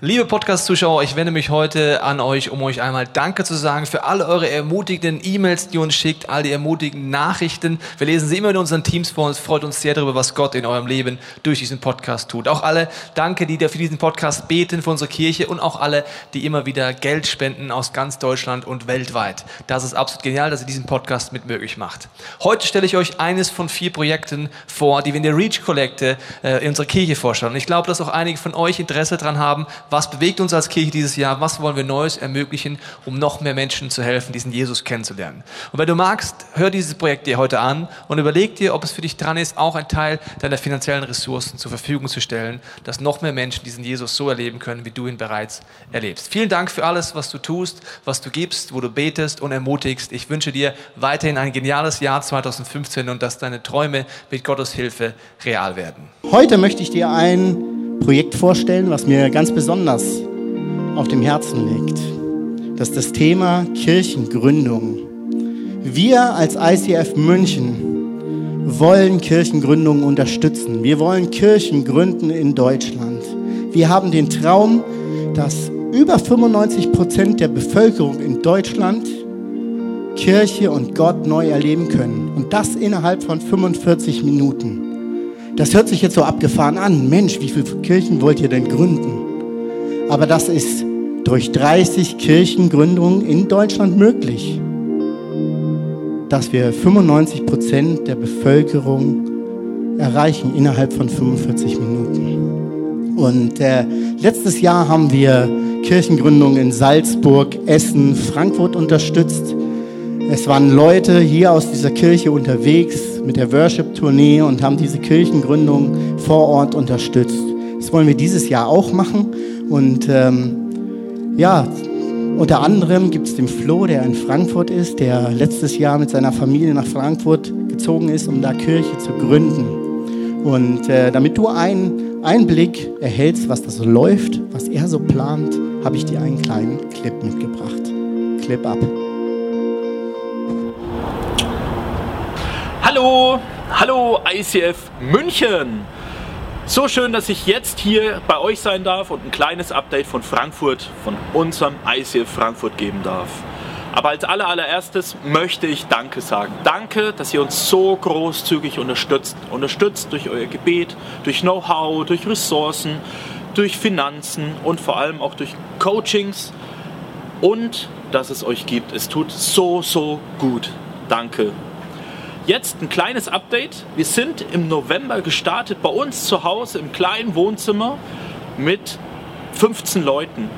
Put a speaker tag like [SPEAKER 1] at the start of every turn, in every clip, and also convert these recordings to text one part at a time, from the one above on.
[SPEAKER 1] Liebe Podcast-Zuschauer, ich wende mich heute an euch, um euch einmal Danke zu sagen für alle eure ermutigenden E-Mails, die uns schickt, all die ermutigenden Nachrichten. Wir lesen sie immer in unseren Teams vor uns, freut uns sehr darüber, was Gott in eurem Leben durch diesen Podcast tut. Auch alle Danke, die für diesen Podcast beten, für unsere Kirche und auch alle, die immer wieder Geld spenden aus ganz Deutschland und weltweit. Das ist absolut genial, dass ihr diesen Podcast mit möglich macht. Heute stelle ich euch eines von vier Projekten vor, die wir in der Reach-Kollekte äh, in unserer Kirche vorstellen. Und ich glaube, dass auch einige von euch Interesse daran haben, was bewegt uns als Kirche dieses Jahr? Was wollen wir Neues ermöglichen, um noch mehr Menschen zu helfen, diesen Jesus kennenzulernen? Und wenn du magst, hör dieses Projekt dir heute an und überleg dir, ob es für dich dran ist, auch einen Teil deiner finanziellen Ressourcen zur Verfügung zu stellen, dass noch mehr Menschen diesen Jesus so erleben können, wie du ihn bereits erlebst. Vielen Dank für alles, was du tust, was du gibst, wo du betest und ermutigst. Ich wünsche dir weiterhin ein geniales Jahr 2015 und dass deine Träume mit Gottes Hilfe real werden.
[SPEAKER 2] Heute möchte ich dir ein Projekt vorstellen, was mir ganz besonders auf dem Herzen liegt. Das ist das Thema Kirchengründung. Wir als ICF München wollen Kirchengründungen unterstützen. Wir wollen Kirchen gründen in Deutschland. Wir haben den Traum, dass über 95 Prozent der Bevölkerung in Deutschland Kirche und Gott neu erleben können. Und das innerhalb von 45 Minuten. Das hört sich jetzt so abgefahren an. Mensch, wie viele Kirchen wollt ihr denn gründen? Aber das ist durch 30 Kirchengründungen in Deutschland möglich, dass wir 95 Prozent der Bevölkerung erreichen innerhalb von 45 Minuten. Und äh, letztes Jahr haben wir Kirchengründungen in Salzburg, Essen, Frankfurt unterstützt. Es waren Leute hier aus dieser Kirche unterwegs mit der Worship-Tournee und haben diese Kirchengründung vor Ort unterstützt. Das wollen wir dieses Jahr auch machen. Und ähm, ja, unter anderem gibt es den Flo, der in Frankfurt ist, der letztes Jahr mit seiner Familie nach Frankfurt gezogen ist, um da Kirche zu gründen. Und äh, damit du einen Einblick erhältst, was da so läuft, was er so plant, habe ich dir einen kleinen Clip mitgebracht. Clip ab.
[SPEAKER 3] Hallo, hallo ICF München. So schön, dass ich jetzt hier bei euch sein darf und ein kleines Update von Frankfurt, von unserem ICF Frankfurt geben darf. Aber als allererstes möchte ich Danke sagen. Danke, dass ihr uns so großzügig unterstützt. Unterstützt durch euer Gebet, durch Know-how, durch Ressourcen, durch Finanzen und vor allem auch durch Coachings. Und dass es euch gibt. Es tut so, so gut. Danke Jetzt ein kleines Update. Wir sind im November gestartet bei uns zu Hause im kleinen Wohnzimmer mit 15 Leuten.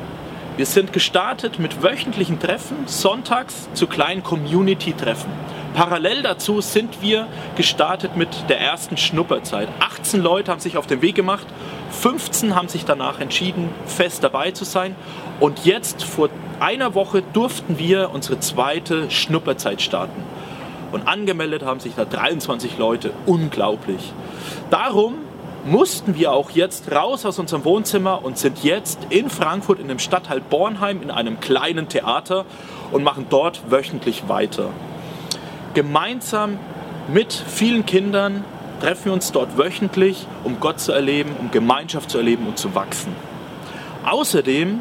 [SPEAKER 3] Wir sind gestartet mit wöchentlichen Treffen, sonntags zu kleinen Community-Treffen. Parallel dazu sind wir gestartet mit der ersten Schnupperzeit. 18 Leute haben sich auf den Weg gemacht, 15 haben sich danach entschieden, fest dabei zu sein. Und jetzt vor einer Woche durften wir unsere zweite Schnupperzeit starten. Und angemeldet haben sich da 23 Leute. Unglaublich. Darum mussten wir auch jetzt raus aus unserem Wohnzimmer und sind jetzt in Frankfurt in dem Stadtteil Bornheim in einem kleinen Theater und machen dort wöchentlich weiter. Gemeinsam mit vielen Kindern treffen wir uns dort wöchentlich, um Gott zu erleben, um Gemeinschaft zu erleben und zu wachsen. Außerdem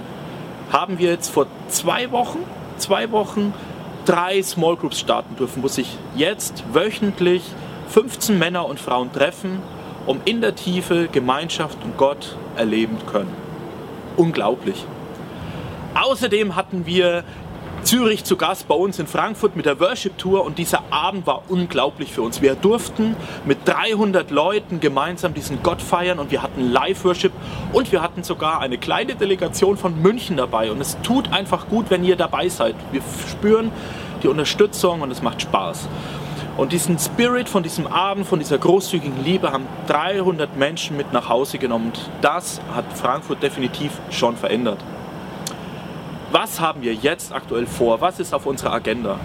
[SPEAKER 3] haben wir jetzt vor zwei Wochen, zwei Wochen drei Small Groups starten dürfen, wo sich jetzt wöchentlich 15 Männer und Frauen treffen, um in der Tiefe Gemeinschaft und Gott erleben können. Unglaublich. Außerdem hatten wir Zürich zu Gast bei uns in Frankfurt mit der Worship Tour und dieser Abend war unglaublich für uns. Wir durften mit 300 Leuten gemeinsam diesen Gott feiern und wir hatten Live-Worship und wir hatten sogar eine kleine Delegation von München dabei und es tut einfach gut, wenn ihr dabei seid. Wir spüren die Unterstützung und es macht Spaß. Und diesen Spirit von diesem Abend, von dieser großzügigen Liebe haben 300 Menschen mit nach Hause genommen und das hat Frankfurt definitiv schon verändert was haben wir jetzt aktuell vor? Was ist auf unserer Agenda?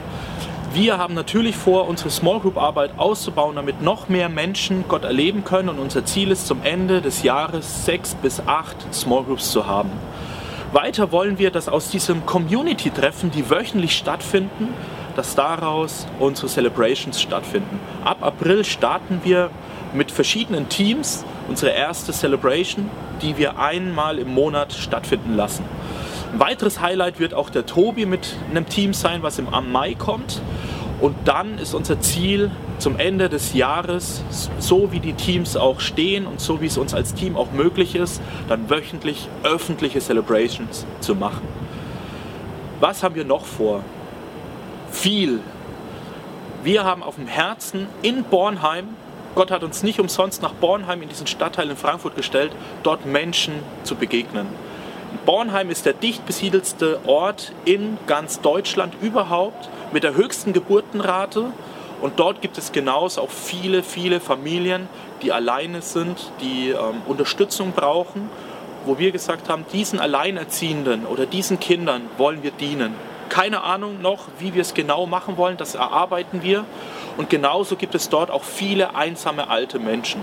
[SPEAKER 3] Wir haben natürlich vor, unsere Small Group Arbeit auszubauen, damit noch mehr Menschen Gott erleben können. Und unser Ziel ist zum Ende des Jahres sechs bis acht Small Groups zu haben. Weiter wollen wir, dass aus diesem Community-Treffen, die wöchentlich stattfinden, dass daraus unsere Celebrations stattfinden. Ab April starten wir mit verschiedenen Teams unsere erste Celebration, die wir einmal im Monat stattfinden lassen. Ein weiteres Highlight wird auch der Tobi mit einem Team sein, was im Mai kommt. Und dann ist unser Ziel zum Ende des Jahres, so wie die Teams auch stehen und so wie es uns als Team auch möglich ist, dann wöchentlich öffentliche Celebrations zu machen. Was haben wir noch vor? Viel. Wir haben auf dem Herzen in Bornheim, Gott hat uns nicht umsonst nach Bornheim in diesen Stadtteil in Frankfurt gestellt, dort Menschen zu begegnen. Bornheim ist der dicht besiedelste Ort in ganz Deutschland überhaupt mit der höchsten Geburtenrate. Und dort gibt es genauso auch viele, viele Familien, die alleine sind, die ähm, Unterstützung brauchen, wo wir gesagt haben, diesen Alleinerziehenden oder diesen Kindern wollen wir dienen. Keine Ahnung noch, wie wir es genau machen wollen, das erarbeiten wir. Und genauso gibt es dort auch viele einsame alte Menschen.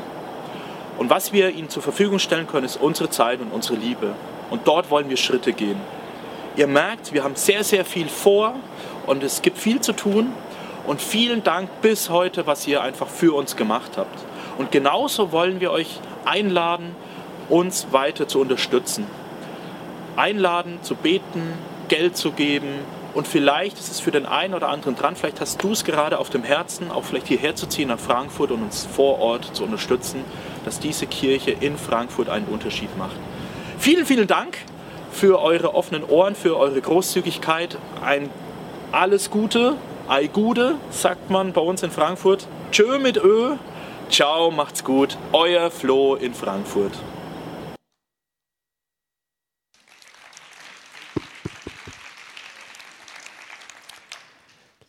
[SPEAKER 3] Und was wir ihnen zur Verfügung stellen können, ist unsere Zeit und unsere Liebe. Und dort wollen wir Schritte gehen. Ihr merkt, wir haben sehr, sehr viel vor und es gibt viel zu tun. Und vielen Dank bis heute, was ihr einfach für uns gemacht habt. Und genauso wollen wir euch einladen, uns weiter zu unterstützen. Einladen, zu beten, Geld zu geben. Und vielleicht ist es für den einen oder anderen dran, vielleicht hast du es gerade auf dem Herzen, auch vielleicht hierher zu ziehen nach Frankfurt und uns vor Ort zu unterstützen, dass diese Kirche in Frankfurt einen Unterschied macht. Vielen, vielen Dank für eure offenen Ohren, für eure Großzügigkeit. Ein alles Gute, ei Gude, sagt man bei uns in Frankfurt. Tschö mit Ö. Ciao, macht's gut. Euer Flo in Frankfurt.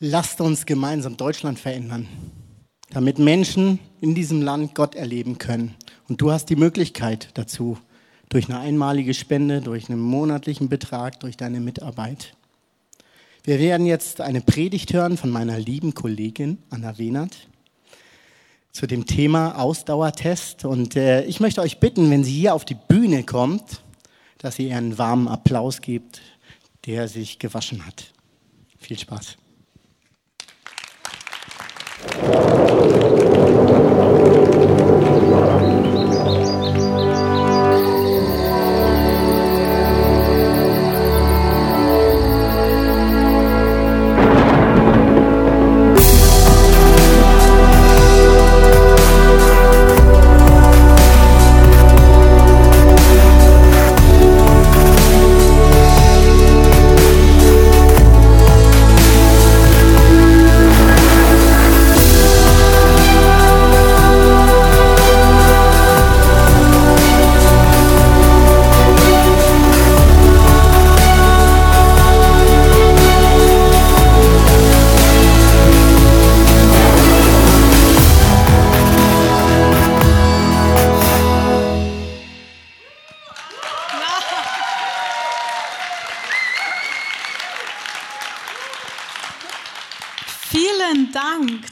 [SPEAKER 2] Lasst uns gemeinsam Deutschland verändern, damit Menschen in diesem Land Gott erleben können. Und du hast die Möglichkeit dazu, durch eine einmalige Spende, durch einen monatlichen Betrag, durch deine Mitarbeit. Wir werden jetzt eine Predigt hören von meiner lieben Kollegin Anna Wehnert zu dem Thema Ausdauertest. Und äh, ich möchte euch bitten, wenn sie hier auf die Bühne kommt, dass ihr einen warmen Applaus gebt, der sich gewaschen hat. Viel Spaß.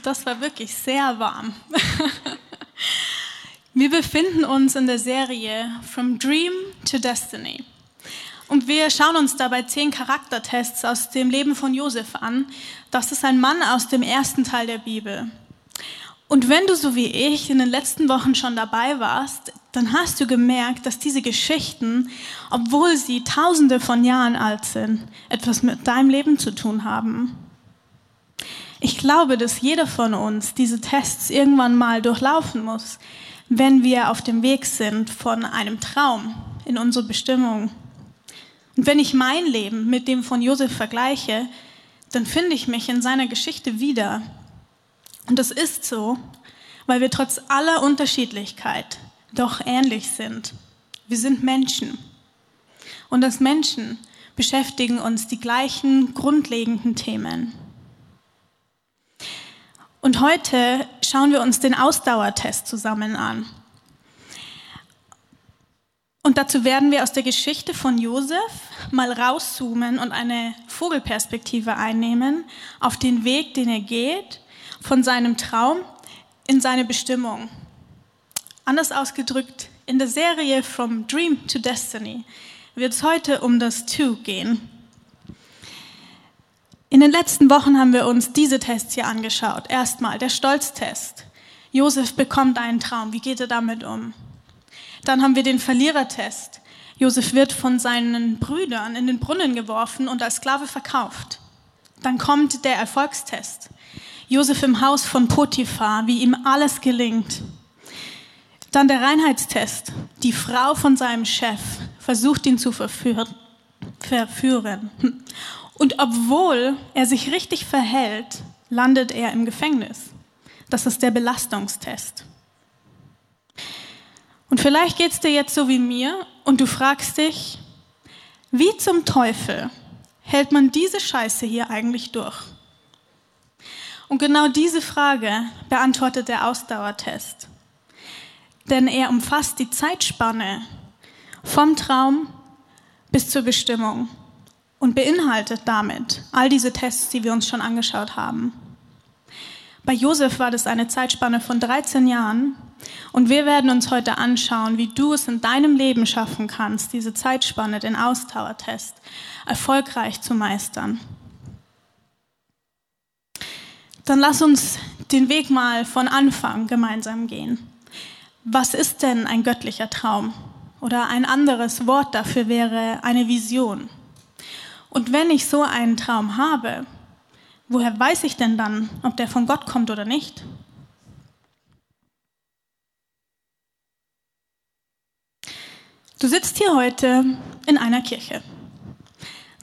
[SPEAKER 4] Das war wirklich sehr warm. Wir befinden uns in der Serie From Dream to Destiny. Und wir schauen uns dabei zehn Charaktertests aus dem Leben von Josef an. Das ist ein Mann aus dem ersten Teil der Bibel. Und wenn du so wie ich in den letzten Wochen schon dabei warst, dann hast du gemerkt, dass diese Geschichten, obwohl sie tausende von Jahren alt sind, etwas mit deinem Leben zu tun haben. Ich glaube, dass jeder von uns diese Tests irgendwann mal durchlaufen muss, wenn wir auf dem Weg sind von einem Traum in unsere Bestimmung. Und wenn ich mein Leben mit dem von Josef vergleiche, dann finde ich mich in seiner Geschichte wieder. Und das ist so, weil wir trotz aller Unterschiedlichkeit doch ähnlich sind. Wir sind Menschen. Und als Menschen beschäftigen uns die gleichen grundlegenden Themen. Und heute schauen wir uns den Ausdauertest zusammen an. Und dazu werden wir aus der Geschichte von Josef mal rauszoomen und eine Vogelperspektive einnehmen auf den Weg, den er geht, von seinem Traum in seine Bestimmung. Anders ausgedrückt, in der Serie From Dream to Destiny wird es heute um das To gehen. In den letzten Wochen haben wir uns diese Tests hier angeschaut. Erstmal der Stolztest. Josef bekommt einen Traum. Wie geht er damit um? Dann haben wir den Verlierertest. Josef wird von seinen Brüdern in den Brunnen geworfen und als Sklave verkauft. Dann kommt der Erfolgstest. Josef im Haus von Potiphar, wie ihm alles gelingt. Dann der Reinheitstest. Die Frau von seinem Chef versucht ihn zu verführen. Und obwohl er sich richtig verhält, landet er im Gefängnis. Das ist der Belastungstest. Und vielleicht geht es dir jetzt so wie mir und du fragst dich, wie zum Teufel hält man diese Scheiße hier eigentlich durch? Und genau diese Frage beantwortet der Ausdauertest. Denn er umfasst die Zeitspanne vom Traum bis zur Bestimmung und beinhaltet damit all diese Tests, die wir uns schon angeschaut haben. Bei Josef war das eine Zeitspanne von 13 Jahren und wir werden uns heute anschauen, wie du es in deinem Leben schaffen kannst, diese Zeitspanne, den Ausdauertest, erfolgreich zu meistern. Dann lass uns den Weg mal von Anfang gemeinsam gehen. Was ist denn ein göttlicher Traum? Oder ein anderes Wort dafür wäre eine Vision. Und wenn ich so einen Traum habe, woher weiß ich denn dann, ob der von Gott kommt oder nicht? Du sitzt hier heute in einer Kirche.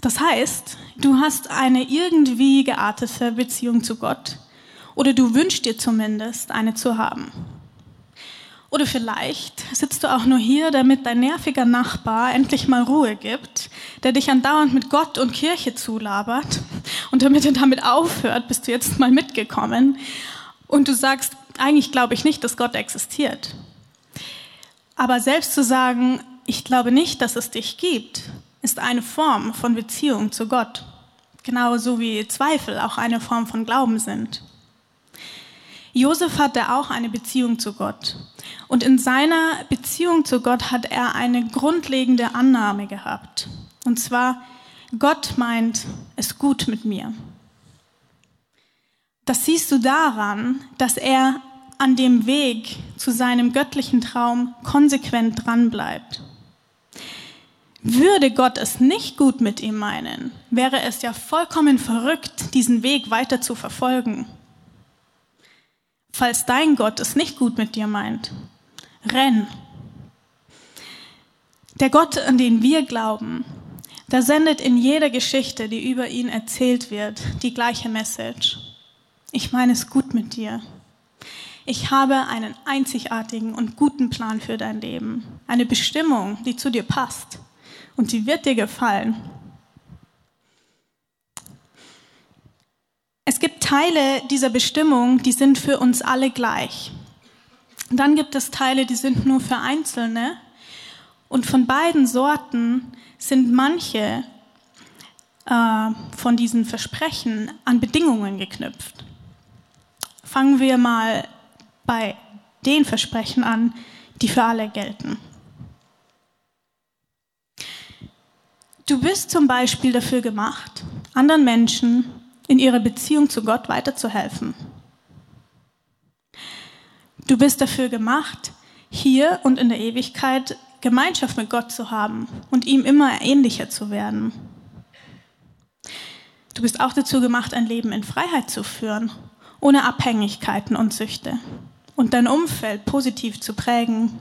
[SPEAKER 4] Das heißt, du hast eine irgendwie geartete Beziehung zu Gott oder du wünschst dir zumindest eine zu haben. Oder vielleicht sitzt du auch nur hier, damit dein nerviger Nachbar endlich mal Ruhe gibt, der dich andauernd mit Gott und Kirche zulabert. Und damit er damit aufhört, bist du jetzt mal mitgekommen. Und du sagst, eigentlich glaube ich nicht, dass Gott existiert. Aber selbst zu sagen, ich glaube nicht, dass es dich gibt, ist eine Form von Beziehung zu Gott. Genauso wie Zweifel auch eine Form von Glauben sind. Josef hatte auch eine Beziehung zu Gott. Und in seiner Beziehung zu Gott hat er eine grundlegende Annahme gehabt. Und zwar, Gott meint es gut mit mir. Das siehst du daran, dass er an dem Weg zu seinem göttlichen Traum konsequent dranbleibt. Würde Gott es nicht gut mit ihm meinen, wäre es ja vollkommen verrückt, diesen Weg weiter zu verfolgen falls dein Gott es nicht gut mit dir meint. Renn. Der Gott, an den wir glauben, der sendet in jeder Geschichte, die über ihn erzählt wird, die gleiche Message. Ich meine es gut mit dir. Ich habe einen einzigartigen und guten Plan für dein Leben. Eine Bestimmung, die zu dir passt. Und die wird dir gefallen. Es gibt Teile dieser Bestimmung, die sind für uns alle gleich. dann gibt es Teile, die sind nur für Einzelne. Und von beiden Sorten sind manche äh, von diesen Versprechen an Bedingungen geknüpft. Fangen wir mal bei den Versprechen an, die für alle gelten. Du bist zum Beispiel dafür gemacht, anderen Menschen in ihrer Beziehung zu Gott weiterzuhelfen. Du bist dafür gemacht, hier und in der Ewigkeit Gemeinschaft mit Gott zu haben und ihm immer ähnlicher zu werden. Du bist auch dazu gemacht, ein Leben in Freiheit zu führen, ohne Abhängigkeiten und Süchte und dein Umfeld positiv zu prägen.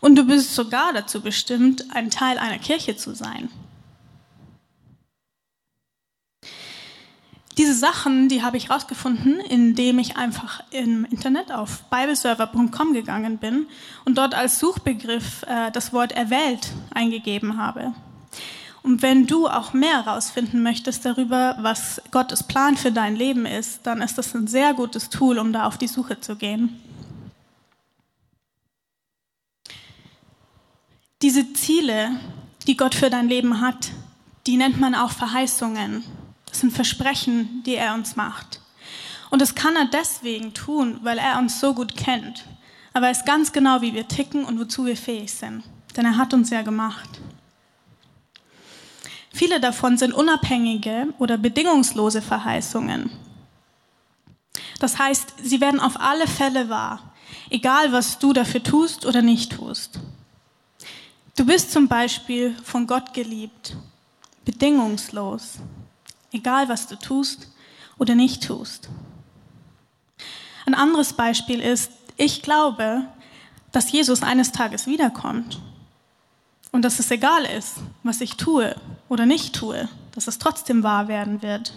[SPEAKER 4] Und du bist sogar dazu bestimmt, ein Teil einer Kirche zu sein. Diese Sachen, die habe ich herausgefunden, indem ich einfach im Internet auf bibleserver.com gegangen bin und dort als Suchbegriff äh, das Wort erwählt eingegeben habe. Und wenn du auch mehr herausfinden möchtest darüber, was Gottes Plan für dein Leben ist, dann ist das ein sehr gutes Tool, um da auf die Suche zu gehen. Diese Ziele, die Gott für dein Leben hat, die nennt man auch Verheißungen. Das sind Versprechen, die er uns macht. Und das kann er deswegen tun, weil er uns so gut kennt. Er weiß ganz genau, wie wir ticken und wozu wir fähig sind. Denn er hat uns ja gemacht. Viele davon sind unabhängige oder bedingungslose Verheißungen. Das heißt, sie werden auf alle Fälle wahr, egal was du dafür tust oder nicht tust. Du bist zum Beispiel von Gott geliebt, bedingungslos, egal was du tust oder nicht tust. Ein anderes Beispiel ist, ich glaube, dass Jesus eines Tages wiederkommt und dass es egal ist, was ich tue oder nicht tue, dass es trotzdem wahr werden wird.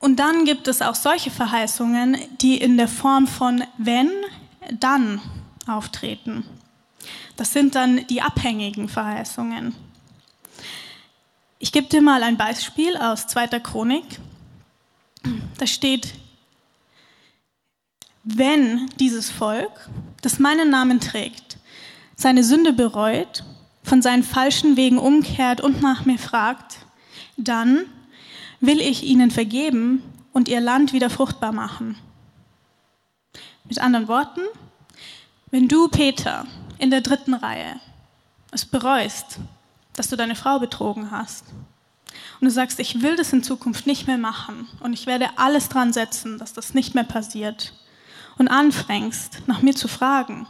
[SPEAKER 4] Und dann gibt es auch solche Verheißungen, die in der Form von wenn, dann auftreten. Das sind dann die abhängigen Verheißungen. Ich gebe dir mal ein Beispiel aus 2. Chronik. Da steht, wenn dieses Volk, das meinen Namen trägt, seine Sünde bereut, von seinen falschen Wegen umkehrt und nach mir fragt, dann will ich ihnen vergeben und ihr Land wieder fruchtbar machen. Mit anderen Worten, wenn du, Peter, in der dritten Reihe es bereust, dass du deine Frau betrogen hast und du sagst, ich will das in Zukunft nicht mehr machen und ich werde alles dran setzen, dass das nicht mehr passiert und anfängst, nach mir zu fragen,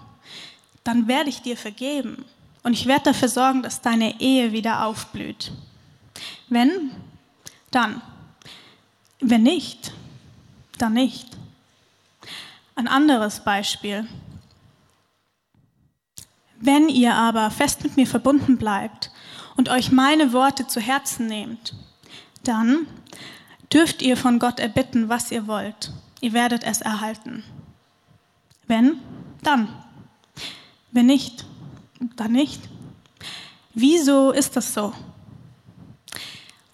[SPEAKER 4] dann werde ich dir vergeben und ich werde dafür sorgen, dass deine Ehe wieder aufblüht. Wenn, dann. Wenn nicht, dann nicht. Ein anderes Beispiel. Wenn ihr aber fest mit mir verbunden bleibt und euch meine Worte zu Herzen nehmt, dann dürft ihr von Gott erbitten, was ihr wollt. Ihr werdet es erhalten. Wenn, dann. Wenn nicht, dann nicht. Wieso ist das so?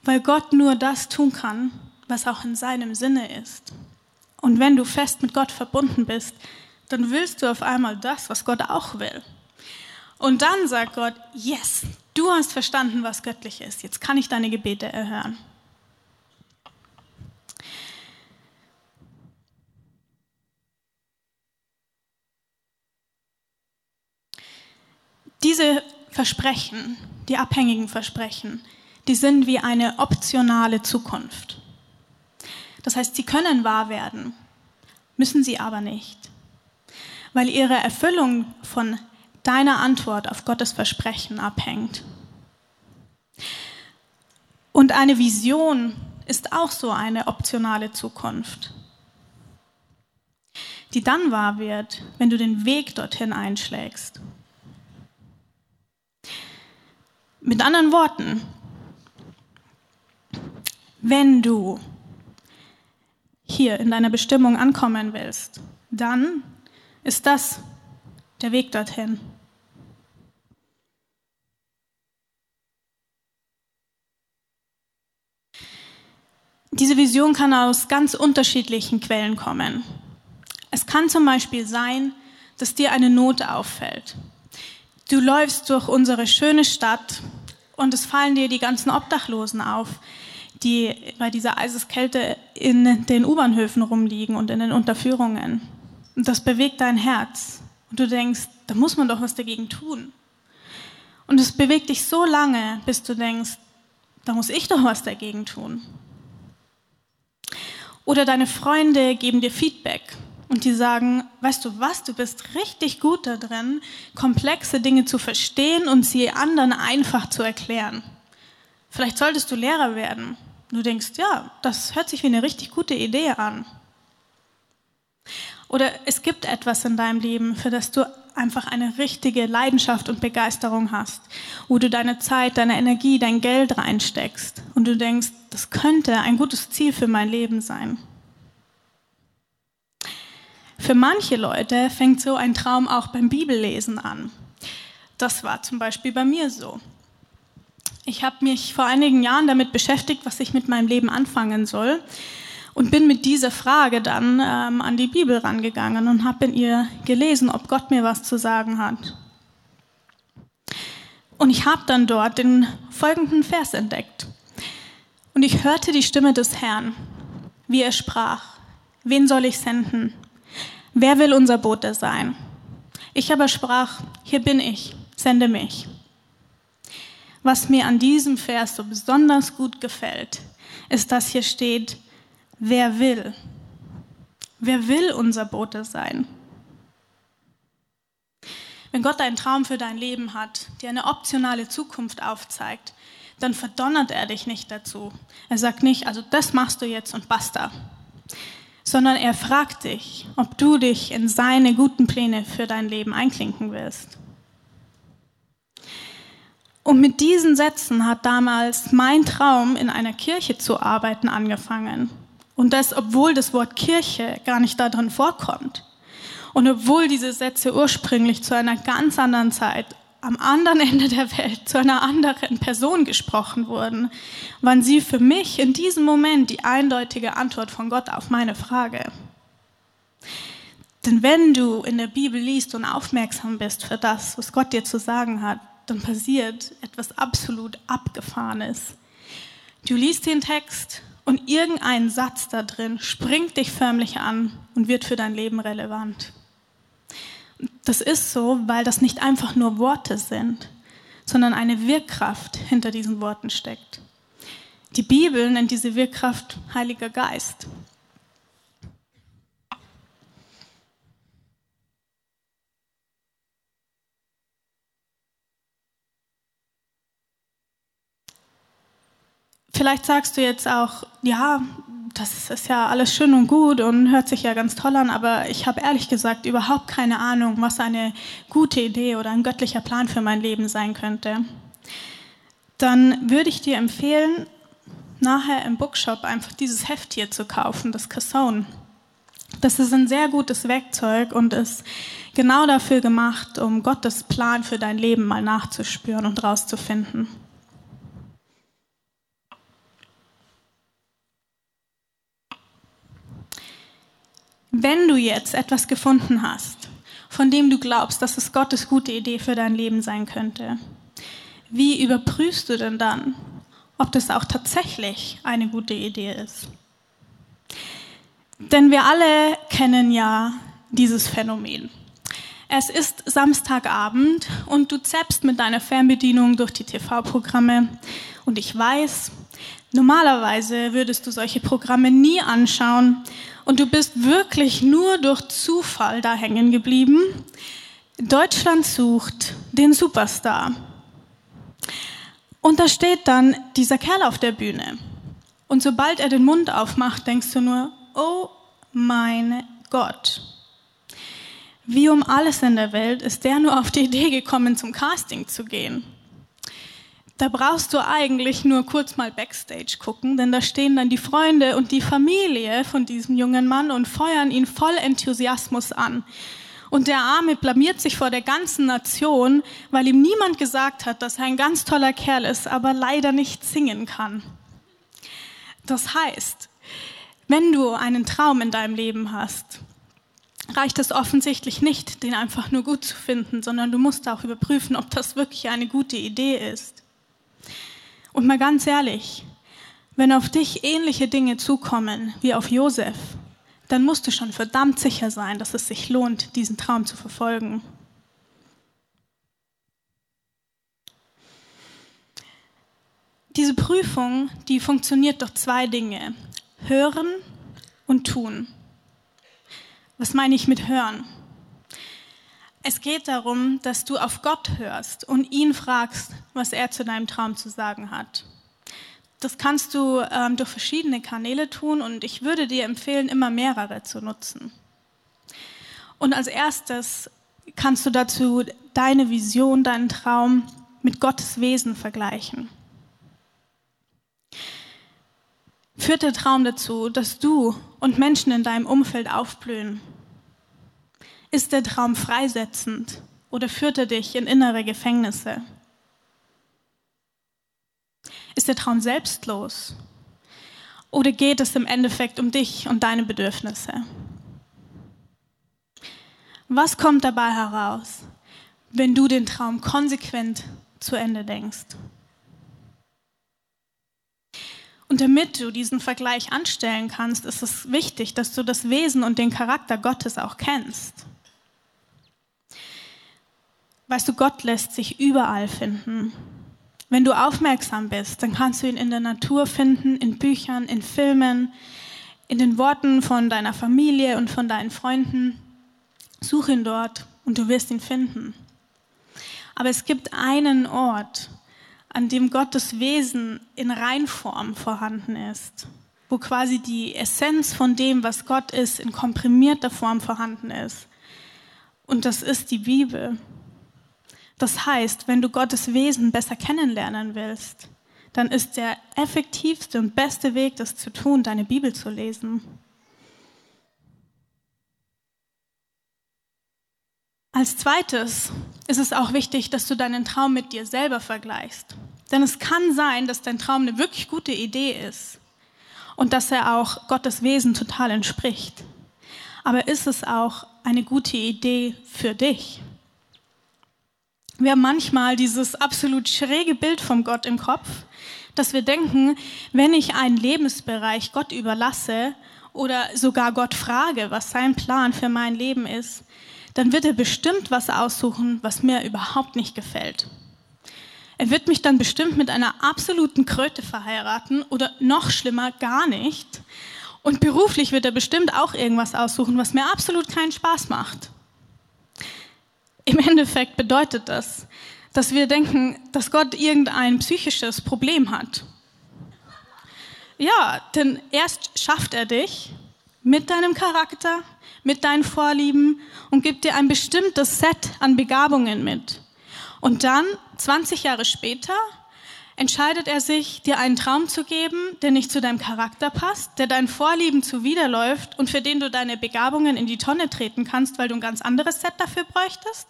[SPEAKER 4] Weil Gott nur das tun kann, was auch in seinem Sinne ist. Und wenn du fest mit Gott verbunden bist, dann willst du auf einmal das, was Gott auch will. Und dann sagt Gott, yes, du hast verstanden, was göttlich ist. Jetzt kann ich deine Gebete erhören. Diese Versprechen, die abhängigen Versprechen, die sind wie eine optionale Zukunft. Das heißt, sie können wahr werden, müssen sie aber nicht, weil ihre Erfüllung von deiner Antwort auf Gottes Versprechen abhängt. Und eine Vision ist auch so eine optionale Zukunft, die dann wahr wird, wenn du den Weg dorthin einschlägst. Mit anderen Worten, wenn du hier in deiner Bestimmung ankommen willst, dann ist das der Weg dorthin. Diese Vision kann aus ganz unterschiedlichen Quellen kommen. Es kann zum Beispiel sein, dass dir eine Not auffällt. Du läufst durch unsere schöne Stadt und es fallen dir die ganzen Obdachlosen auf, die bei dieser Eiseskälte in den U-Bahnhöfen rumliegen und in den Unterführungen. Und das bewegt dein Herz. Und du denkst, da muss man doch was dagegen tun. Und es bewegt dich so lange, bis du denkst, da muss ich doch was dagegen tun. Oder deine Freunde geben dir Feedback und die sagen, weißt du was, du bist richtig gut da drin, komplexe Dinge zu verstehen und sie anderen einfach zu erklären. Vielleicht solltest du Lehrer werden. Du denkst, ja, das hört sich wie eine richtig gute Idee an. Oder es gibt etwas in deinem Leben, für das du einfach eine richtige Leidenschaft und Begeisterung hast, wo du deine Zeit, deine Energie, dein Geld reinsteckst und du denkst, das könnte ein gutes Ziel für mein Leben sein. Für manche Leute fängt so ein Traum auch beim Bibellesen an. Das war zum Beispiel bei mir so. Ich habe mich vor einigen Jahren damit beschäftigt, was ich mit meinem Leben anfangen soll und bin mit dieser Frage dann ähm, an die Bibel rangegangen und habe in ihr gelesen, ob Gott mir was zu sagen hat. Und ich habe dann dort den folgenden Vers entdeckt. Und ich hörte die Stimme des Herrn, wie er sprach, wen soll ich senden? Wer will unser Bote sein? Ich aber sprach, hier bin ich, sende mich. Was mir an diesem Vers so besonders gut gefällt, ist, dass hier steht, wer will. Wer will unser Bote sein? Wenn Gott einen Traum für dein Leben hat, dir eine optionale Zukunft aufzeigt, dann verdonnert er dich nicht dazu. Er sagt nicht, also das machst du jetzt und basta. Sondern er fragt dich, ob du dich in seine guten Pläne für dein Leben einklinken willst. Und mit diesen Sätzen hat damals mein Traum, in einer Kirche zu arbeiten, angefangen. Und das, obwohl das Wort Kirche gar nicht darin vorkommt. Und obwohl diese Sätze ursprünglich zu einer ganz anderen Zeit am anderen Ende der Welt zu einer anderen Person gesprochen wurden, waren sie für mich in diesem Moment die eindeutige Antwort von Gott auf meine Frage. Denn wenn du in der Bibel liest und aufmerksam bist für das, was Gott dir zu sagen hat, dann passiert etwas absolut Abgefahrenes. Du liest den Text und irgendein Satz da drin springt dich förmlich an und wird für dein Leben relevant. Das ist so, weil das nicht einfach nur Worte sind, sondern eine Wirkkraft hinter diesen Worten steckt. Die Bibel nennt diese Wirkkraft Heiliger Geist. Vielleicht sagst du jetzt auch, ja, das ist ja alles schön und gut und hört sich ja ganz toll an, aber ich habe ehrlich gesagt überhaupt keine Ahnung, was eine gute Idee oder ein göttlicher Plan für mein Leben sein könnte. Dann würde ich dir empfehlen, nachher im Bookshop einfach dieses Heft hier zu kaufen, das Cassone. Das ist ein sehr gutes Werkzeug und ist genau dafür gemacht, um Gottes Plan für dein Leben mal nachzuspüren und rauszufinden. Wenn du jetzt etwas gefunden hast, von dem du glaubst, dass es Gottes gute Idee für dein Leben sein könnte, wie überprüfst du denn dann, ob das auch tatsächlich eine gute Idee ist? Denn wir alle kennen ja dieses Phänomen. Es ist Samstagabend und du zappst mit deiner Fernbedienung durch die TV-Programme und ich weiß, normalerweise würdest du solche Programme nie anschauen, und du bist wirklich nur durch Zufall da hängen geblieben. Deutschland sucht den Superstar. Und da steht dann dieser Kerl auf der Bühne. Und sobald er den Mund aufmacht, denkst du nur, oh mein Gott. Wie um alles in der Welt ist der nur auf die Idee gekommen, zum Casting zu gehen. Da brauchst du eigentlich nur kurz mal backstage gucken, denn da stehen dann die Freunde und die Familie von diesem jungen Mann und feuern ihn voll Enthusiasmus an. Und der Arme blamiert sich vor der ganzen Nation, weil ihm niemand gesagt hat, dass er ein ganz toller Kerl ist, aber leider nicht singen kann. Das heißt, wenn du einen Traum in deinem Leben hast, reicht es offensichtlich nicht, den einfach nur gut zu finden, sondern du musst auch überprüfen, ob das wirklich eine gute Idee ist. Und mal ganz ehrlich, wenn auf dich ähnliche Dinge zukommen wie auf Josef, dann musst du schon verdammt sicher sein, dass es sich lohnt, diesen Traum zu verfolgen. Diese Prüfung, die funktioniert durch zwei Dinge. Hören und tun. Was meine ich mit hören? Es geht darum, dass du auf Gott hörst und ihn fragst, was er zu deinem Traum zu sagen hat. Das kannst du ähm, durch verschiedene Kanäle tun und ich würde dir empfehlen, immer mehrere zu nutzen. Und als erstes kannst du dazu deine Vision, deinen Traum mit Gottes Wesen vergleichen. Führt der Traum dazu, dass du und Menschen in deinem Umfeld aufblühen ist der Traum freisetzend oder führt er dich in innere Gefängnisse? Ist der Traum selbstlos? Oder geht es im Endeffekt um dich und deine Bedürfnisse? Was kommt dabei heraus, wenn du den Traum konsequent zu Ende denkst? Und damit du diesen Vergleich anstellen kannst, ist es wichtig, dass du das Wesen und den Charakter Gottes auch kennst. Weißt du, Gott lässt sich überall finden. Wenn du aufmerksam bist, dann kannst du ihn in der Natur finden, in Büchern, in Filmen, in den Worten von deiner Familie und von deinen Freunden. Such ihn dort und du wirst ihn finden. Aber es gibt einen Ort, an dem Gottes Wesen in Reinform vorhanden ist, wo quasi die Essenz von dem, was Gott ist, in komprimierter Form vorhanden ist. Und das ist die Bibel. Das heißt, wenn du Gottes Wesen besser kennenlernen willst, dann ist der effektivste und beste Weg, das zu tun, deine Bibel zu lesen. Als zweites ist es auch wichtig, dass du deinen Traum mit dir selber vergleichst. Denn es kann sein, dass dein Traum eine wirklich gute Idee ist und dass er auch Gottes Wesen total entspricht. Aber ist es auch eine gute Idee für dich? Wir haben manchmal dieses absolut schräge Bild vom Gott im Kopf, dass wir denken, wenn ich einen Lebensbereich Gott überlasse oder sogar Gott frage, was sein Plan für mein Leben ist, dann wird er bestimmt was aussuchen, was mir überhaupt nicht gefällt. Er wird mich dann bestimmt mit einer absoluten Kröte verheiraten oder noch schlimmer gar nicht. Und beruflich wird er bestimmt auch irgendwas aussuchen, was mir absolut keinen Spaß macht. Im Endeffekt bedeutet das, dass wir denken, dass Gott irgendein psychisches Problem hat. Ja, denn erst schafft er dich mit deinem Charakter, mit deinen Vorlieben und gibt dir ein bestimmtes Set an Begabungen mit. Und dann, 20 Jahre später, entscheidet er sich, dir einen Traum zu geben, der nicht zu deinem Charakter passt, der deinen Vorlieben zuwiderläuft und für den du deine Begabungen in die Tonne treten kannst, weil du ein ganz anderes Set dafür bräuchtest?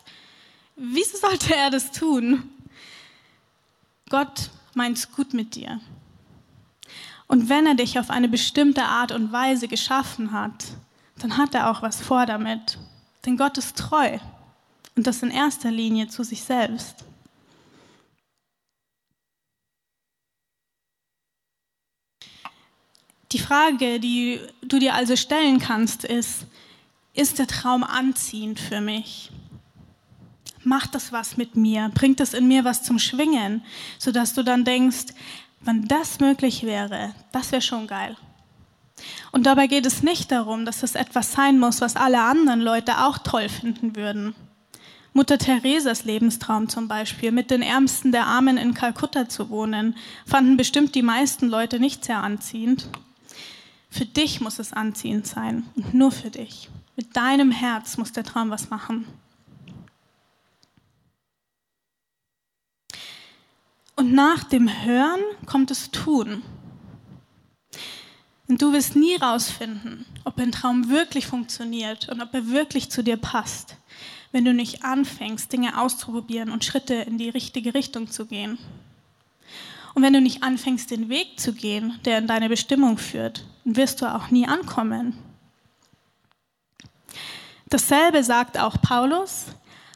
[SPEAKER 4] Wieso sollte er das tun? Gott meint's gut mit dir. Und wenn er dich auf eine bestimmte Art und Weise geschaffen hat, dann hat er auch was vor damit. Denn Gott ist treu. Und das in erster Linie zu sich selbst. Die Frage, die du dir also stellen kannst, ist, ist der Traum anziehend für mich? Macht das was mit mir? Bringt es in mir was zum Schwingen, sodass du dann denkst, wenn das möglich wäre, das wäre schon geil. Und dabei geht es nicht darum, dass es etwas sein muss, was alle anderen Leute auch toll finden würden. Mutter Theresas Lebenstraum zum Beispiel, mit den Ärmsten der Armen in Kalkutta zu wohnen, fanden bestimmt die meisten Leute nicht sehr anziehend. Für dich muss es anziehend sein und nur für dich. Mit deinem Herz muss der Traum was machen. Und nach dem Hören kommt das Tun. Und du wirst nie rausfinden, ob ein Traum wirklich funktioniert und ob er wirklich zu dir passt, wenn du nicht anfängst, Dinge auszuprobieren und Schritte in die richtige Richtung zu gehen. Und wenn du nicht anfängst, den Weg zu gehen, der in deine Bestimmung führt, wirst du auch nie ankommen. Dasselbe sagt auch Paulus,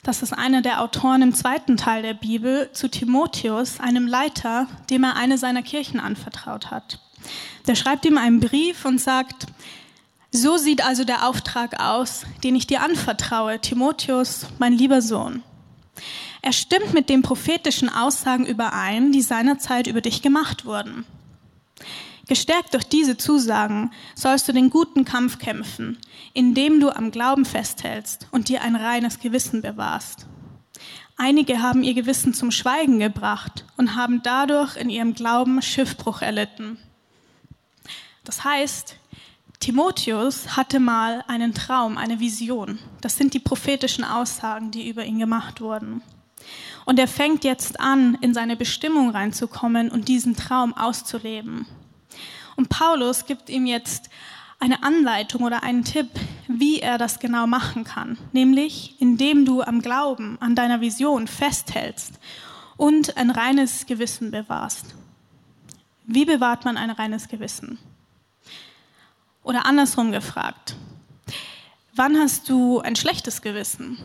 [SPEAKER 4] das ist einer der Autoren im zweiten Teil der Bibel, zu Timotheus, einem Leiter, dem er eine seiner Kirchen anvertraut hat. Der schreibt ihm einen Brief und sagt, so sieht also der Auftrag aus, den ich dir anvertraue, Timotheus, mein lieber Sohn. Er stimmt mit den prophetischen Aussagen überein, die seinerzeit über dich gemacht wurden. Gestärkt durch diese Zusagen sollst du den guten Kampf kämpfen, indem du am Glauben festhältst und dir ein reines Gewissen bewahrst. Einige haben ihr Gewissen zum Schweigen gebracht und haben dadurch in ihrem Glauben Schiffbruch erlitten. Das heißt, Timotheus hatte mal einen Traum, eine Vision. Das sind die prophetischen Aussagen, die über ihn gemacht wurden. Und er fängt jetzt an, in seine Bestimmung reinzukommen und diesen Traum auszuleben. Und Paulus gibt ihm jetzt eine Anleitung oder einen Tipp, wie er das genau machen kann. Nämlich, indem du am Glauben, an deiner Vision festhältst und ein reines Gewissen bewahrst. Wie bewahrt man ein reines Gewissen? Oder andersrum gefragt, wann hast du ein schlechtes Gewissen?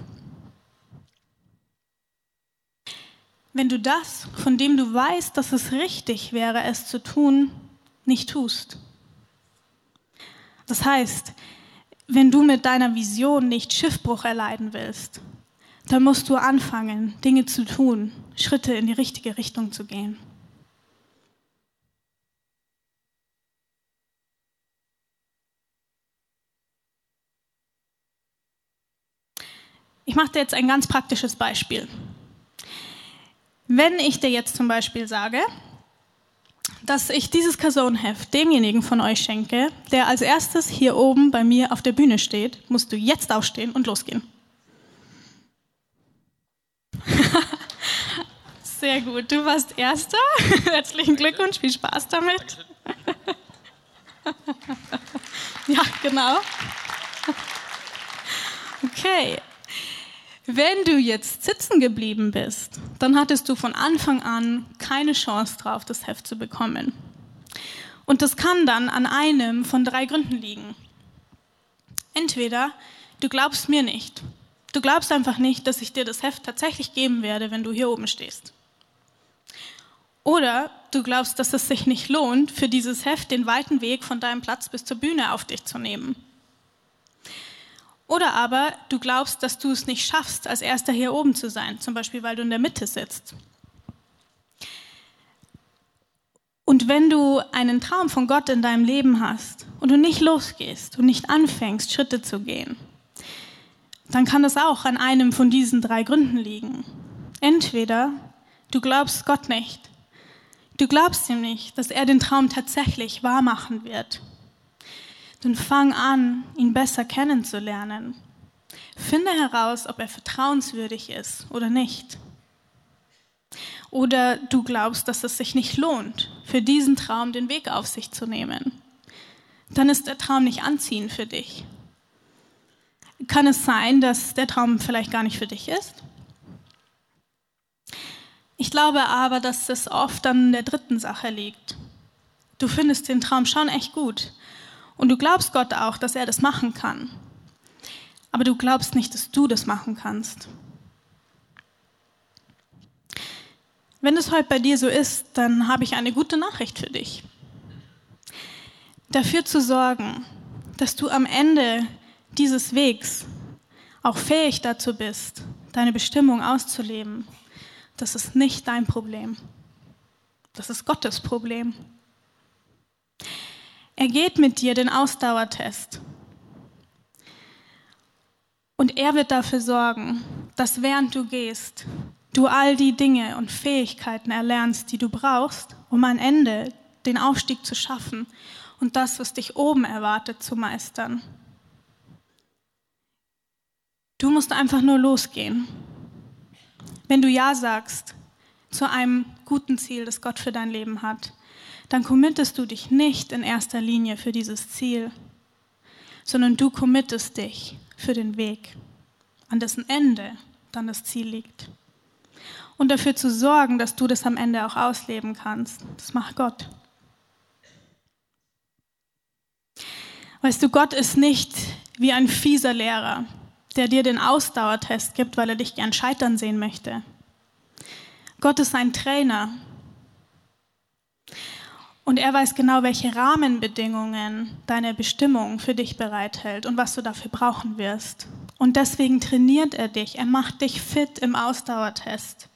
[SPEAKER 4] Wenn du das, von dem du weißt, dass es richtig wäre, es zu tun, nicht tust. Das heißt, wenn du mit deiner Vision nicht Schiffbruch erleiden willst, dann musst du anfangen, Dinge zu tun, Schritte in die richtige Richtung zu gehen. Ich mache dir jetzt ein ganz praktisches Beispiel. Wenn ich dir jetzt zum Beispiel sage, dass ich dieses Kasonheft demjenigen von euch schenke, der als erstes hier oben bei mir auf der Bühne steht, musst du jetzt aufstehen und losgehen. Sehr gut, du warst Erster. Herzlichen Glückwunsch, viel Spaß damit. ja, genau. Okay, wenn du jetzt sitzen geblieben bist, dann hattest du von Anfang an keine Chance drauf, das Heft zu bekommen. Und das kann dann an einem von drei Gründen liegen. Entweder du glaubst mir nicht. Du glaubst einfach nicht, dass ich dir das Heft tatsächlich geben werde, wenn du hier oben stehst. Oder du glaubst, dass es sich nicht lohnt, für dieses Heft den weiten Weg von deinem Platz bis zur Bühne auf dich zu nehmen. Oder aber du glaubst, dass du es nicht schaffst, als erster hier oben zu sein, zum Beispiel weil du in der Mitte sitzt. Und wenn du einen Traum von Gott in deinem Leben hast und du nicht losgehst und nicht anfängst, Schritte zu gehen, dann kann das auch an einem von diesen drei Gründen liegen. Entweder du glaubst Gott nicht, du glaubst ihm nicht, dass er den Traum tatsächlich wahr machen wird dann fang an, ihn besser kennenzulernen. Finde heraus, ob er vertrauenswürdig ist oder nicht. Oder du glaubst, dass es sich nicht lohnt, für diesen Traum den Weg auf sich zu nehmen. Dann ist der Traum nicht anziehend für dich. Kann es sein, dass der Traum vielleicht gar nicht für dich ist? Ich glaube aber, dass es oft an der dritten Sache liegt. Du findest den Traum schon echt gut, und du glaubst Gott auch, dass er das machen kann. Aber du glaubst nicht, dass du das machen kannst. Wenn es heute bei dir so ist, dann habe ich eine gute Nachricht für dich. Dafür zu sorgen, dass du am Ende dieses Wegs auch fähig dazu bist, deine Bestimmung auszuleben, das ist nicht dein Problem. Das ist Gottes Problem. Er geht mit dir den Ausdauertest. Und er wird dafür sorgen, dass während du gehst, du all die Dinge und Fähigkeiten erlernst, die du brauchst, um am Ende den Aufstieg zu schaffen und das, was dich oben erwartet, zu meistern. Du musst einfach nur losgehen. Wenn du Ja sagst zu einem guten Ziel, das Gott für dein Leben hat, dann committest du dich nicht in erster Linie für dieses Ziel, sondern du committest dich für den Weg, an dessen Ende dann das Ziel liegt. Und dafür zu sorgen, dass du das am Ende auch ausleben kannst, das macht Gott. Weißt du, Gott ist nicht wie ein fieser Lehrer, der dir den Ausdauertest gibt, weil er dich gern scheitern sehen möchte. Gott ist ein Trainer, und er weiß genau, welche Rahmenbedingungen deine Bestimmung für dich bereithält und was du dafür brauchen wirst. Und deswegen trainiert er dich. Er macht dich fit im Ausdauertest,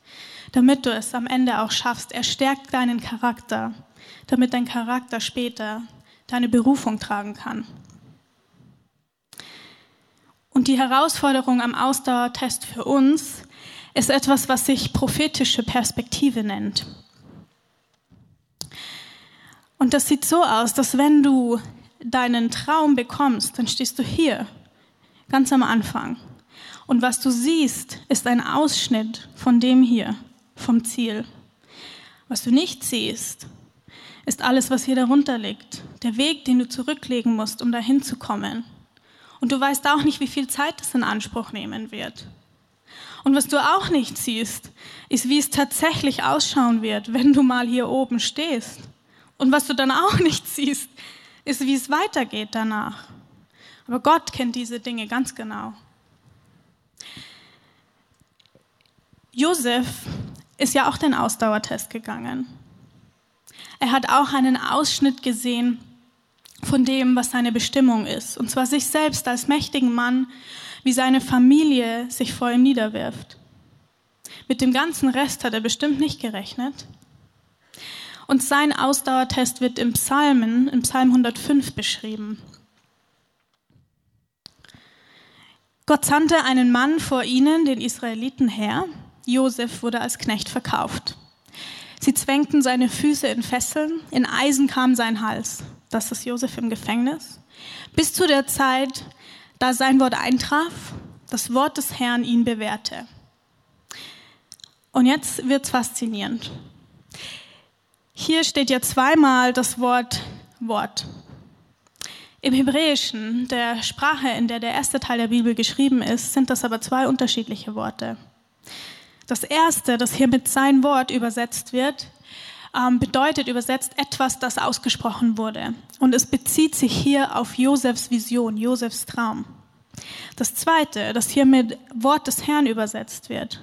[SPEAKER 4] damit du es am Ende auch schaffst. Er stärkt deinen Charakter, damit dein Charakter später deine Berufung tragen kann. Und die Herausforderung am Ausdauertest für uns ist etwas, was sich prophetische Perspektive nennt. Und das sieht so aus, dass wenn du deinen Traum bekommst, dann stehst du hier, ganz am Anfang. Und was du siehst, ist ein Ausschnitt von dem hier, vom Ziel. Was du nicht siehst, ist alles, was hier darunter liegt. Der Weg, den du zurücklegen musst, um dahin zu kommen. Und du weißt auch nicht, wie viel Zeit das in Anspruch nehmen wird. Und was du auch nicht siehst, ist, wie es tatsächlich ausschauen wird, wenn du mal hier oben stehst. Und was du dann auch nicht siehst, ist, wie es weitergeht danach. Aber Gott kennt diese Dinge ganz genau. Josef ist ja auch den Ausdauertest gegangen. Er hat auch einen Ausschnitt gesehen von dem, was seine Bestimmung ist. Und zwar sich selbst als mächtigen Mann wie seine Familie sich vor ihm niederwirft. Mit dem ganzen Rest hat er bestimmt nicht gerechnet. Und sein Ausdauertest wird im Psalmen, im Psalm 105 beschrieben. Gott sandte einen Mann vor ihnen, den Israeliten, her. Josef wurde als Knecht verkauft. Sie zwängten seine Füße in Fesseln, in Eisen kam sein Hals. Das ist Josef im Gefängnis. Bis zu der Zeit, da sein Wort eintraf, das Wort des Herrn ihn bewährte. Und jetzt wird's faszinierend. Hier steht ja zweimal das Wort Wort. Im Hebräischen, der Sprache, in der der erste Teil der Bibel geschrieben ist, sind das aber zwei unterschiedliche Worte. Das erste, das hier mit sein Wort übersetzt wird, ähm, bedeutet übersetzt etwas, das ausgesprochen wurde. Und es bezieht sich hier auf Josefs Vision, Josefs Traum. Das zweite, das hier mit Wort des Herrn übersetzt wird,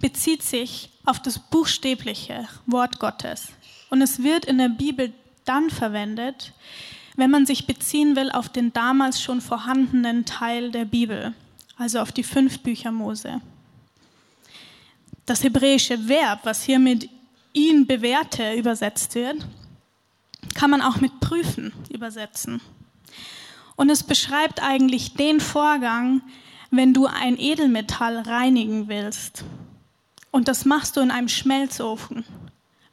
[SPEAKER 4] bezieht sich auf das buchstäbliche Wort Gottes. Und es wird in der Bibel dann verwendet, wenn man sich beziehen will auf den damals schon vorhandenen Teil der Bibel, also auf die fünf Bücher Mose. Das hebräische Verb, was hier mit ihn bewährte übersetzt wird, kann man auch mit prüfen übersetzen. Und es beschreibt eigentlich den Vorgang, wenn du ein Edelmetall reinigen willst. Und das machst du in einem Schmelzofen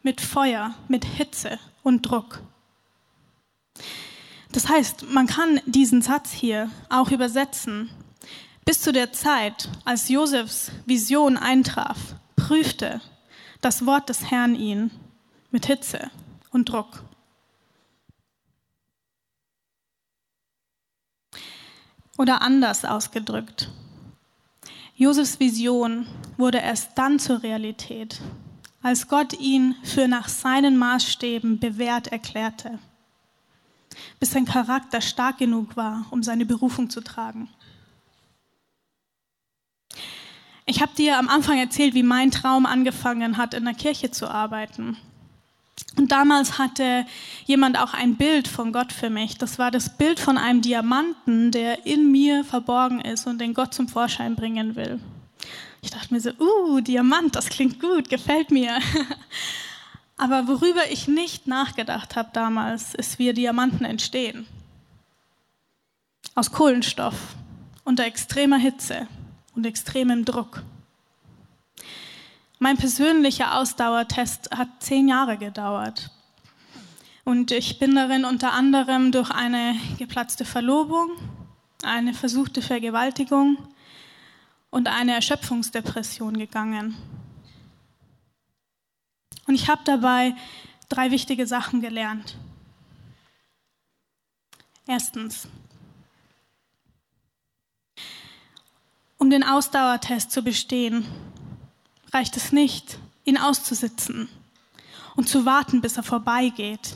[SPEAKER 4] mit Feuer, mit Hitze und Druck. Das heißt, man kann diesen Satz hier auch übersetzen. Bis zu der Zeit, als Josefs Vision eintraf, prüfte das Wort des Herrn ihn mit Hitze und Druck. Oder anders ausgedrückt. Josefs Vision wurde erst dann zur Realität, als Gott ihn für nach seinen Maßstäben bewährt erklärte bis sein Charakter stark genug war, um seine Berufung zu tragen. Ich habe dir am Anfang erzählt, wie mein Traum angefangen hat, in der Kirche zu arbeiten. Und damals hatte jemand auch ein Bild von Gott für mich. Das war das Bild von einem Diamanten, der in mir verborgen ist und den Gott zum Vorschein bringen will. Ich dachte mir so, uh, Diamant, das klingt gut, gefällt mir. Aber worüber ich nicht nachgedacht habe damals, ist, wie Diamanten entstehen. Aus Kohlenstoff, unter extremer Hitze und extremem Druck. Mein persönlicher Ausdauertest hat zehn Jahre gedauert. Und ich bin darin unter anderem durch eine geplatzte Verlobung, eine versuchte Vergewaltigung und eine Erschöpfungsdepression gegangen. Und ich habe dabei drei wichtige Sachen gelernt. Erstens, um den Ausdauertest zu bestehen, reicht es nicht, ihn auszusitzen und zu warten, bis er vorbeigeht.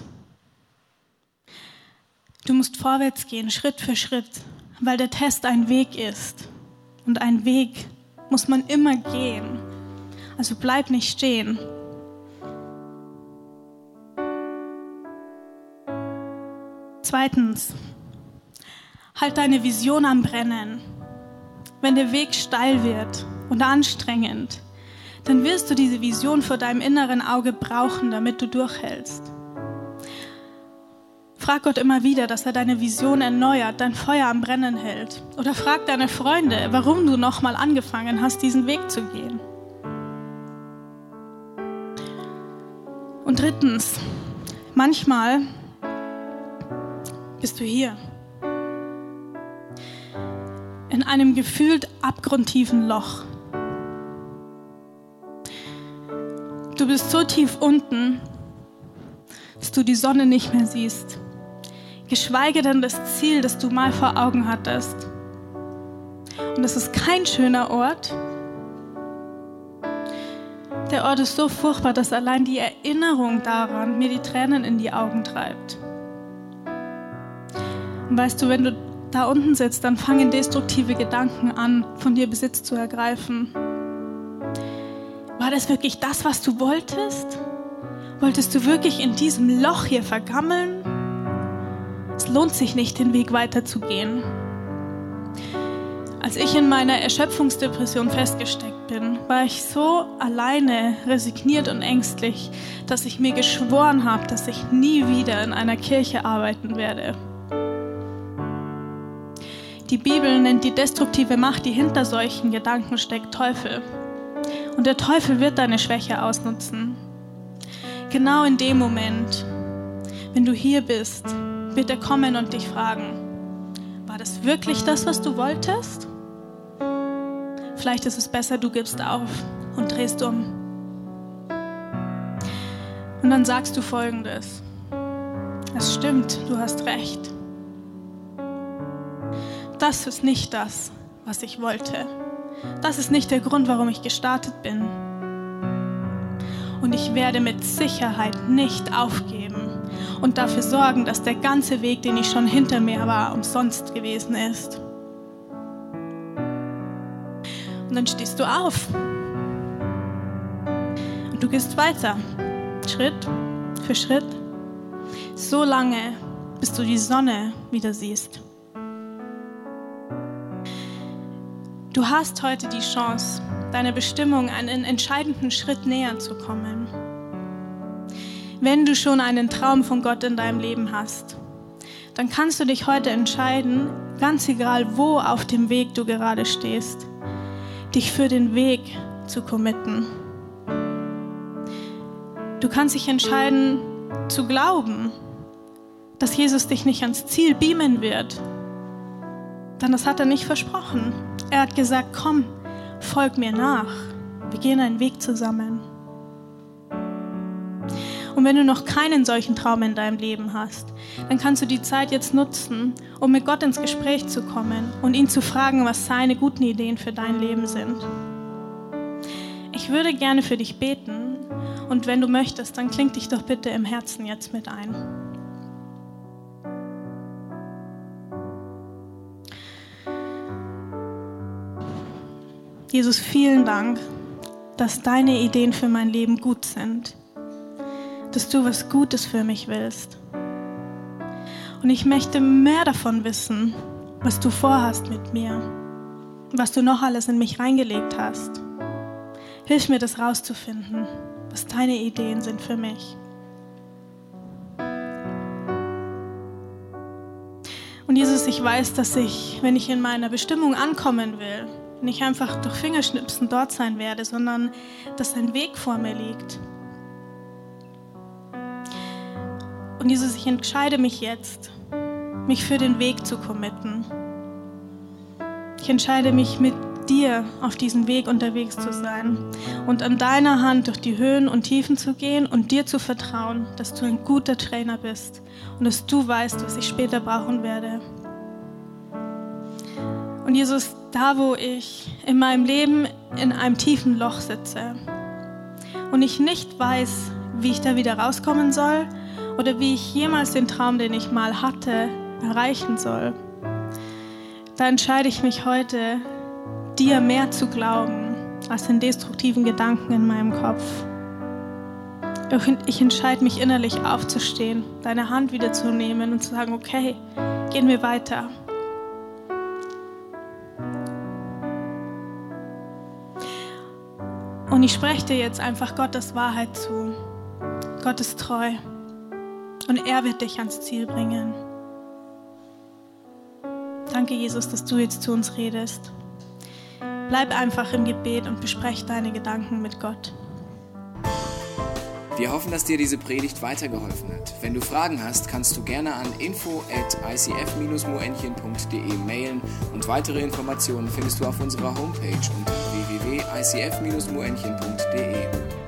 [SPEAKER 4] Du musst vorwärts gehen, Schritt für Schritt, weil der Test ein Weg ist. Und ein Weg muss man immer gehen. Also bleib nicht stehen. Zweitens, halt deine Vision am Brennen. Wenn der Weg steil wird und anstrengend, dann wirst du diese Vision vor deinem inneren Auge brauchen, damit du durchhältst. Frag Gott immer wieder, dass er deine Vision erneuert, dein Feuer am Brennen hält. Oder frag deine Freunde, warum du nochmal angefangen hast, diesen Weg zu gehen. Und drittens, manchmal bist du hier. In einem gefühlt abgrundtiefen Loch. Du bist so tief unten, dass du die Sonne nicht mehr siehst. Geschweige denn das Ziel, das du mal vor Augen hattest. Und es ist kein schöner Ort. Der Ort ist so furchtbar, dass allein die Erinnerung daran mir die Tränen in die Augen treibt. Und weißt du, wenn du da unten sitzt, dann fangen destruktive Gedanken an, von dir Besitz zu ergreifen. War das wirklich das, was du wolltest? Wolltest du wirklich in diesem Loch hier vergammeln? Es lohnt sich nicht, den Weg weiterzugehen. Als ich in meiner Erschöpfungsdepression festgesteckt bin, war ich so alleine, resigniert und ängstlich, dass ich mir geschworen habe, dass ich nie wieder in einer Kirche arbeiten werde. Die Bibel nennt die destruktive Macht, die hinter solchen Gedanken steckt, Teufel. Und der Teufel wird deine Schwäche ausnutzen. Genau in dem Moment, wenn du hier bist, wird er kommen und dich fragen, war das wirklich das, was du wolltest? Vielleicht ist es besser, du gibst auf und drehst um. Und dann sagst du folgendes. Es stimmt, du hast recht. Das ist nicht das, was ich wollte. Das ist nicht der Grund, warum ich gestartet bin. Und ich werde mit Sicherheit nicht aufgeben und dafür sorgen, dass der ganze Weg, den ich schon hinter mir war, umsonst gewesen ist. Und dann stehst du auf. Und du gehst weiter. Schritt für Schritt. So lange, bis du die Sonne wieder siehst. Du hast heute die Chance, deiner Bestimmung einen entscheidenden Schritt näher zu kommen. Wenn du schon einen Traum von Gott in deinem Leben hast, dann kannst du dich heute entscheiden, ganz egal wo auf dem Weg du gerade stehst, dich für den Weg zu committen. Du kannst dich entscheiden zu glauben, dass Jesus dich nicht ans Ziel beamen wird. Denn das hat er nicht versprochen. Er hat gesagt, komm, folg mir nach. Wir gehen einen Weg zusammen. Und wenn du noch keinen solchen Traum in deinem Leben hast, dann kannst du die Zeit jetzt nutzen, um mit Gott ins Gespräch zu kommen und ihn zu fragen, was seine guten Ideen für dein Leben sind. Ich würde gerne für dich beten und wenn du möchtest, dann kling dich doch bitte im Herzen jetzt mit ein. Jesus, vielen Dank, dass deine Ideen für mein Leben gut sind dass du was Gutes für mich willst. Und ich möchte mehr davon wissen, was du vorhast mit mir, was du noch alles in mich reingelegt hast. Hilf mir, das rauszufinden, was deine Ideen sind für mich. Und Jesus, ich weiß, dass ich, wenn ich in meiner Bestimmung ankommen will, nicht einfach durch Fingerschnipsen dort sein werde, sondern dass ein Weg vor mir liegt Und Jesus, ich entscheide mich jetzt, mich für den Weg zu committen. Ich entscheide mich mit dir auf diesem Weg unterwegs zu sein und an deiner Hand durch die Höhen und Tiefen zu gehen und dir zu vertrauen, dass du ein guter Trainer bist und dass du weißt, was ich später brauchen werde. Und Jesus, da wo ich in meinem Leben in einem tiefen Loch sitze und ich nicht weiß, wie ich da wieder rauskommen soll, oder wie ich jemals den Traum, den ich mal hatte, erreichen soll, da entscheide ich mich heute, dir mehr zu glauben als den destruktiven Gedanken in meinem Kopf. Ich entscheide mich innerlich aufzustehen, deine Hand wieder zu nehmen und zu sagen, okay, gehen wir weiter. Und ich spreche dir jetzt einfach Gottes Wahrheit zu. Gott ist treu und er wird dich ans Ziel bringen. Danke, Jesus, dass du jetzt zu uns redest. Bleib einfach im Gebet und besprech deine Gedanken mit Gott.
[SPEAKER 5] Wir hoffen, dass dir diese Predigt weitergeholfen hat. Wenn du Fragen hast, kannst du gerne an info at icf-moenchen.de mailen und weitere Informationen findest du auf unserer Homepage unter www.icf-moenchen.de.